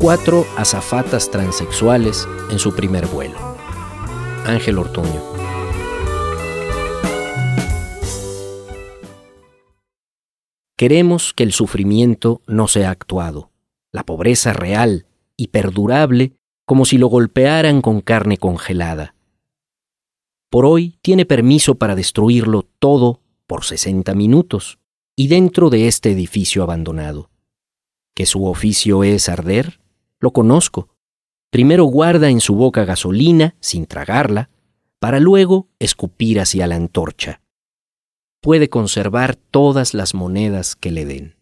cuatro azafatas transexuales en su primer vuelo. Ángel Ortuño. Queremos que el sufrimiento no sea actuado, la pobreza real y perdurable como si lo golpearan con carne congelada. Por hoy tiene permiso para destruirlo todo por 60 minutos y dentro de este edificio abandonado. Que su oficio es arder, lo conozco. Primero guarda en su boca gasolina sin tragarla, para luego escupir hacia la antorcha puede conservar todas las monedas que le den.